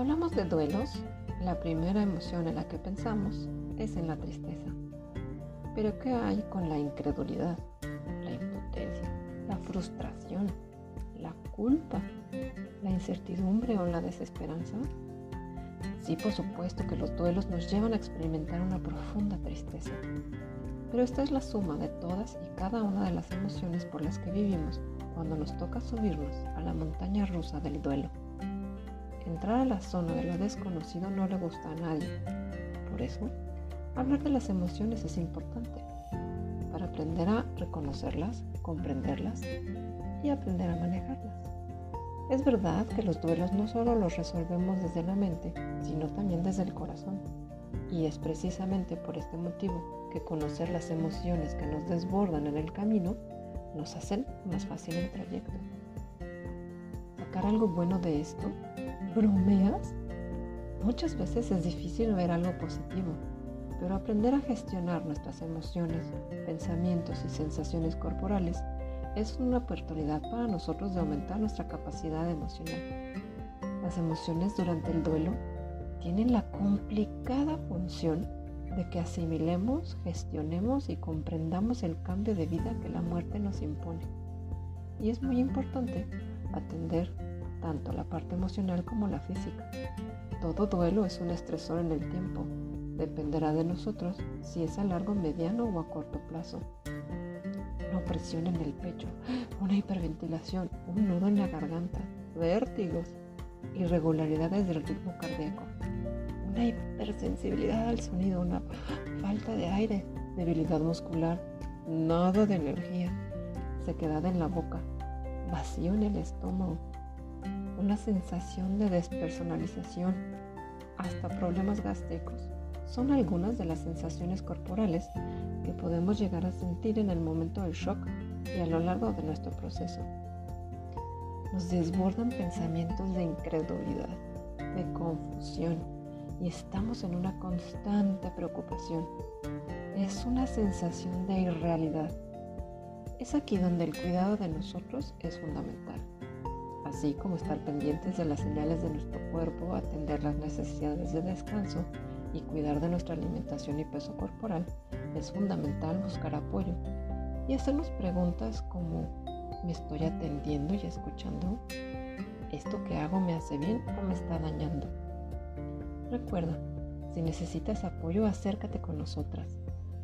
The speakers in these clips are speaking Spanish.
Cuando hablamos de duelos, la primera emoción en la que pensamos es en la tristeza. Pero ¿qué hay con la incredulidad, la impotencia, la frustración, la culpa, la incertidumbre o la desesperanza? Sí, por supuesto que los duelos nos llevan a experimentar una profunda tristeza, pero esta es la suma de todas y cada una de las emociones por las que vivimos cuando nos toca subirnos a la montaña rusa del duelo. Entrar a la zona de lo desconocido no le gusta a nadie. Por eso, hablar de las emociones es importante, para aprender a reconocerlas, comprenderlas y aprender a manejarlas. Es verdad que los duelos no solo los resolvemos desde la mente, sino también desde el corazón. Y es precisamente por este motivo que conocer las emociones que nos desbordan en el camino nos hacen más fácil el trayecto. ¿Sacar algo bueno de esto? ¿Bromeas? Muchas veces es difícil ver algo positivo, pero aprender a gestionar nuestras emociones, pensamientos y sensaciones corporales es una oportunidad para nosotros de aumentar nuestra capacidad emocional. Las emociones durante el duelo tienen la complicada función de que asimilemos, gestionemos y comprendamos el cambio de vida que la muerte nos impone. Y es muy importante atender tanto la parte emocional como la física. Todo duelo es un estresor en el tiempo. Dependerá de nosotros si es a largo, mediano o a corto plazo una opresión en el pecho, una hiperventilación, un nudo en la garganta, vértigos, irregularidades del ritmo cardíaco, una hipersensibilidad al sonido, una falta de aire, debilidad muscular, nada de energía, sequedad en la boca, vacío en el estómago, una sensación de despersonalización, hasta problemas gástricos. Son algunas de las sensaciones corporales que podemos llegar a sentir en el momento del shock y a lo largo de nuestro proceso. Nos desbordan pensamientos de incredulidad, de confusión y estamos en una constante preocupación. Es una sensación de irrealidad. Es aquí donde el cuidado de nosotros es fundamental, así como estar pendientes de las señales de nuestro cuerpo, atender las necesidades de descanso y cuidar de nuestra alimentación y peso corporal, es fundamental buscar apoyo y hacernos preguntas como ¿me estoy atendiendo y escuchando? ¿Esto que hago me hace bien o me está dañando? Recuerda, si necesitas apoyo, acércate con nosotras.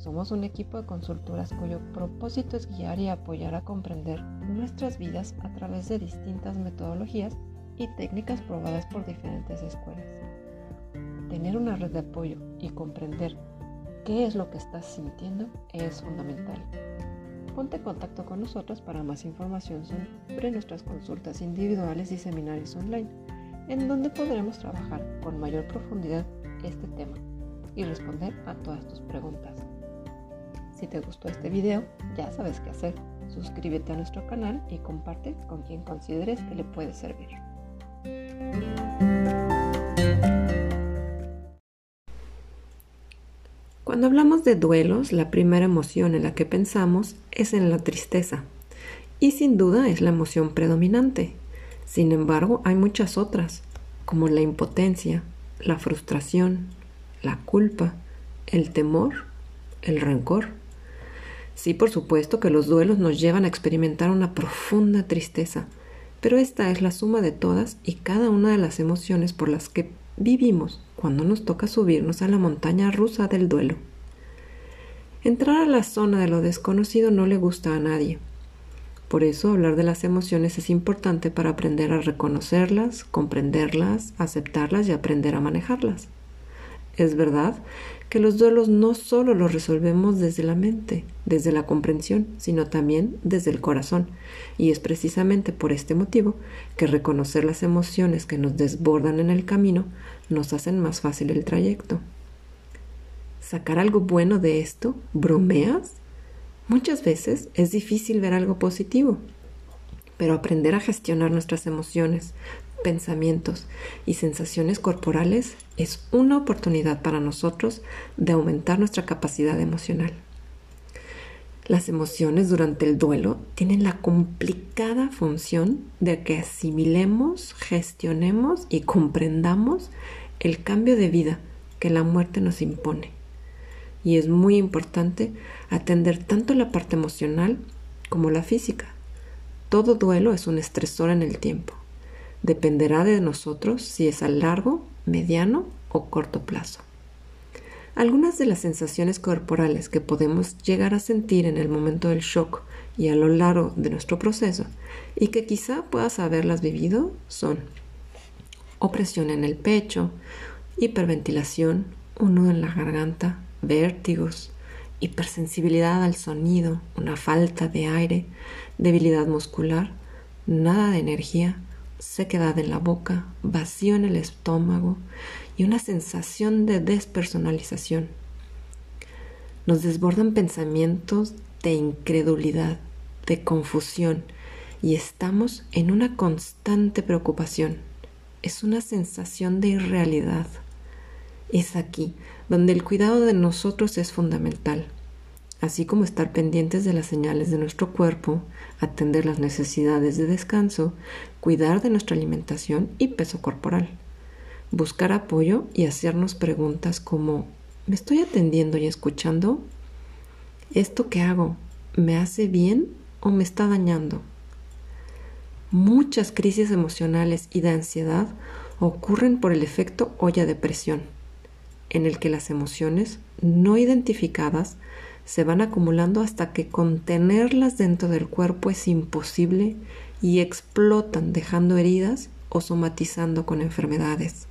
Somos un equipo de consultoras cuyo propósito es guiar y apoyar a comprender nuestras vidas a través de distintas metodologías y técnicas probadas por diferentes escuelas. Tener una red de apoyo y comprender qué es lo que estás sintiendo es fundamental. Ponte en contacto con nosotros para más información sobre nuestras consultas individuales y seminarios online, en donde podremos trabajar con mayor profundidad este tema y responder a todas tus preguntas. Si te gustó este video, ya sabes qué hacer. Suscríbete a nuestro canal y comparte con quien consideres que le puede servir. Cuando hablamos de duelos, la primera emoción en la que pensamos es en la tristeza. Y sin duda es la emoción predominante. Sin embargo, hay muchas otras, como la impotencia, la frustración, la culpa, el temor, el rencor. Sí, por supuesto que los duelos nos llevan a experimentar una profunda tristeza, pero esta es la suma de todas y cada una de las emociones por las que vivimos cuando nos toca subirnos a la montaña rusa del duelo. Entrar a la zona de lo desconocido no le gusta a nadie. Por eso hablar de las emociones es importante para aprender a reconocerlas, comprenderlas, aceptarlas y aprender a manejarlas. Es verdad que los duelos no solo los resolvemos desde la mente, desde la comprensión, sino también desde el corazón. Y es precisamente por este motivo que reconocer las emociones que nos desbordan en el camino nos hacen más fácil el trayecto. ¿Sacar algo bueno de esto? ¿Bromeas? Muchas veces es difícil ver algo positivo, pero aprender a gestionar nuestras emociones, pensamientos y sensaciones corporales es una oportunidad para nosotros de aumentar nuestra capacidad emocional. Las emociones durante el duelo tienen la complicada función de que asimilemos, gestionemos y comprendamos el cambio de vida que la muerte nos impone. Y es muy importante atender tanto la parte emocional como la física. Todo duelo es un estresor en el tiempo. Dependerá de nosotros si es a largo, mediano o corto plazo. Algunas de las sensaciones corporales que podemos llegar a sentir en el momento del shock y a lo largo de nuestro proceso y que quizá puedas haberlas vivido son opresión en el pecho, hiperventilación, un nudo en la garganta, vértigos, hipersensibilidad al sonido, una falta de aire, debilidad muscular, nada de energía, sequedad en la boca, vacío en el estómago y una sensación de despersonalización. Nos desbordan pensamientos de incredulidad, de confusión y estamos en una constante preocupación. Es una sensación de irrealidad. Es aquí donde el cuidado de nosotros es fundamental, así como estar pendientes de las señales de nuestro cuerpo, atender las necesidades de descanso, cuidar de nuestra alimentación y peso corporal, buscar apoyo y hacernos preguntas como ¿me estoy atendiendo y escuchando? ¿Esto que hago me hace bien o me está dañando? Muchas crisis emocionales y de ansiedad ocurren por el efecto olla de presión, en el que las emociones no identificadas se van acumulando hasta que contenerlas dentro del cuerpo es imposible y explotan dejando heridas o somatizando con enfermedades.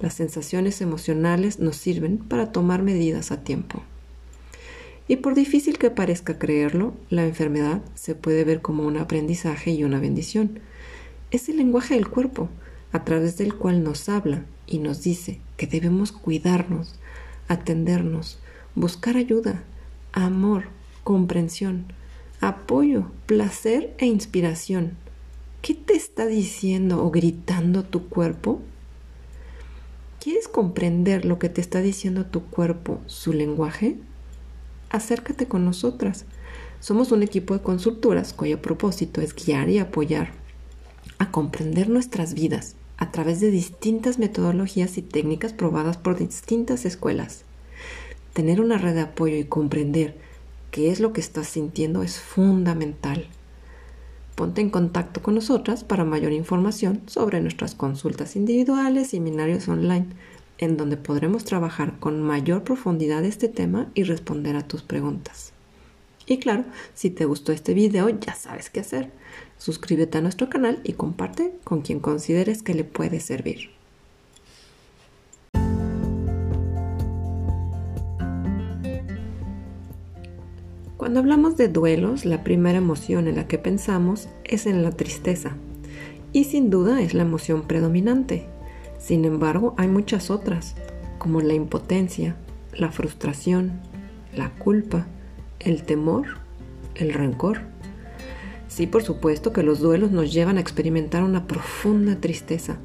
Las sensaciones emocionales nos sirven para tomar medidas a tiempo. Y por difícil que parezca creerlo, la enfermedad se puede ver como un aprendizaje y una bendición. Es el lenguaje del cuerpo, a través del cual nos habla y nos dice que debemos cuidarnos, atendernos, buscar ayuda, amor, comprensión, apoyo, placer e inspiración. ¿Qué te está diciendo o gritando tu cuerpo? ¿Quieres comprender lo que te está diciendo tu cuerpo, su lenguaje? Acércate con nosotras. Somos un equipo de consultoras cuyo propósito es guiar y apoyar a comprender nuestras vidas a través de distintas metodologías y técnicas probadas por distintas escuelas. Tener una red de apoyo y comprender qué es lo que estás sintiendo es fundamental. Ponte en contacto con nosotras para mayor información sobre nuestras consultas individuales y seminarios online, en donde podremos trabajar con mayor profundidad este tema y responder a tus preguntas. Y claro, si te gustó este video ya sabes qué hacer. Suscríbete a nuestro canal y comparte con quien consideres que le puede servir. Cuando hablamos de duelos, la primera emoción en la que pensamos es en la tristeza. Y sin duda es la emoción predominante. Sin embargo, hay muchas otras, como la impotencia, la frustración, la culpa, el temor, el rencor. Sí, por supuesto que los duelos nos llevan a experimentar una profunda tristeza,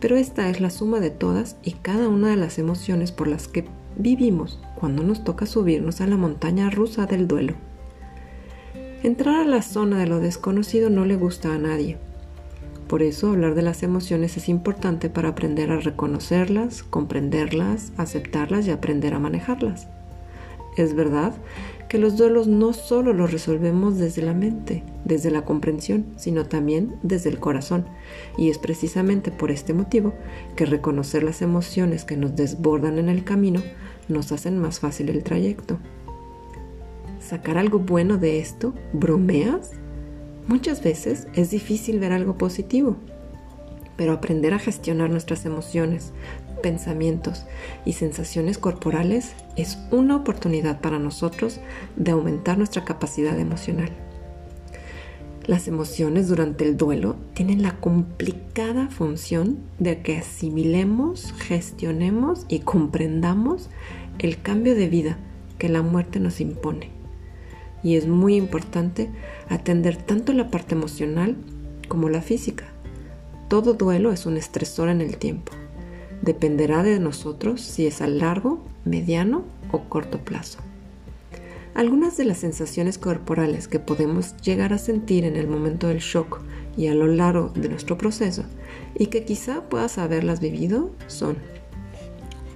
pero esta es la suma de todas y cada una de las emociones por las que vivimos cuando nos toca subirnos a la montaña rusa del duelo. Entrar a la zona de lo desconocido no le gusta a nadie. Por eso hablar de las emociones es importante para aprender a reconocerlas, comprenderlas, aceptarlas y aprender a manejarlas. Es verdad que los duelos no solo los resolvemos desde la mente, desde la comprensión, sino también desde el corazón. Y es precisamente por este motivo que reconocer las emociones que nos desbordan en el camino nos hacen más fácil el trayecto. ¿Sacar algo bueno de esto? ¿Bromeas? Muchas veces es difícil ver algo positivo, pero aprender a gestionar nuestras emociones, pensamientos y sensaciones corporales es una oportunidad para nosotros de aumentar nuestra capacidad emocional. Las emociones durante el duelo tienen la complicada función de que asimilemos, gestionemos y comprendamos el cambio de vida que la muerte nos impone. Y es muy importante atender tanto la parte emocional como la física. Todo duelo es un estresor en el tiempo. Dependerá de nosotros si es a largo, mediano o corto plazo. Algunas de las sensaciones corporales que podemos llegar a sentir en el momento del shock y a lo largo de nuestro proceso y que quizá puedas haberlas vivido son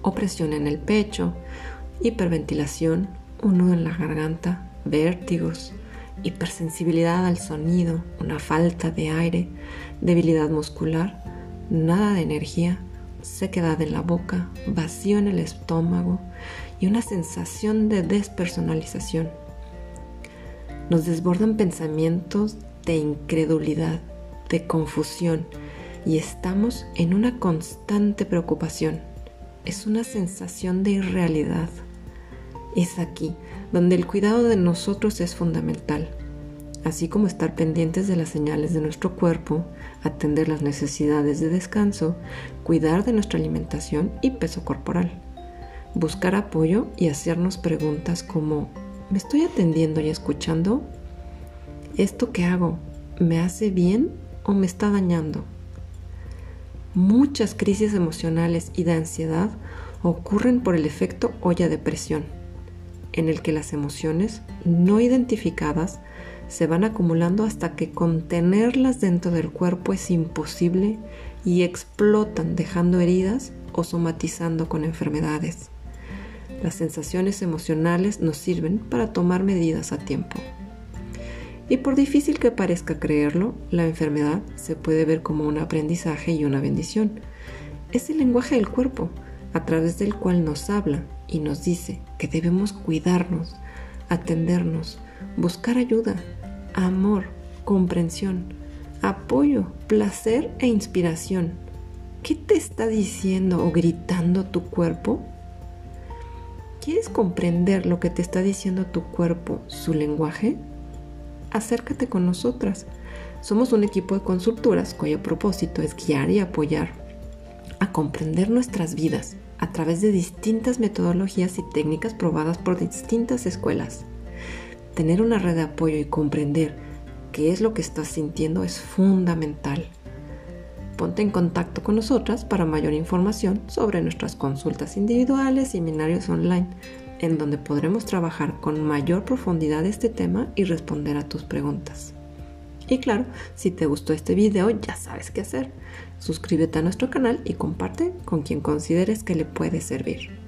opresión en el pecho, hiperventilación, un nudo en la garganta, vértigos, hipersensibilidad al sonido, una falta de aire, debilidad muscular, nada de energía, sequedad en la boca, vacío en el estómago y una sensación de despersonalización. Nos desbordan pensamientos de incredulidad, de confusión y estamos en una constante preocupación. Es una sensación de irrealidad. Es aquí donde el cuidado de nosotros es fundamental, así como estar pendientes de las señales de nuestro cuerpo, atender las necesidades de descanso, cuidar de nuestra alimentación y peso corporal buscar apoyo y hacernos preguntas como, ¿me estoy atendiendo y escuchando? ¿Esto que hago me hace bien o me está dañando? Muchas crisis emocionales y de ansiedad ocurren por el efecto olla de presión, en el que las emociones no identificadas se van acumulando hasta que contenerlas dentro del cuerpo es imposible y explotan dejando heridas o somatizando con enfermedades. Las sensaciones emocionales nos sirven para tomar medidas a tiempo. Y por difícil que parezca creerlo, la enfermedad se puede ver como un aprendizaje y una bendición. Es el lenguaje del cuerpo, a través del cual nos habla y nos dice que debemos cuidarnos, atendernos, buscar ayuda, amor, comprensión, apoyo, placer e inspiración. ¿Qué te está diciendo o gritando tu cuerpo? ¿Quieres comprender lo que te está diciendo tu cuerpo, su lenguaje? Acércate con nosotras. Somos un equipo de consultoras cuyo propósito es guiar y apoyar a comprender nuestras vidas a través de distintas metodologías y técnicas probadas por distintas escuelas. Tener una red de apoyo y comprender qué es lo que estás sintiendo es fundamental ponte en contacto con nosotras para mayor información sobre nuestras consultas individuales y seminarios online, en donde podremos trabajar con mayor profundidad este tema y responder a tus preguntas. Y claro, si te gustó este video ya sabes qué hacer. Suscríbete a nuestro canal y comparte con quien consideres que le puede servir.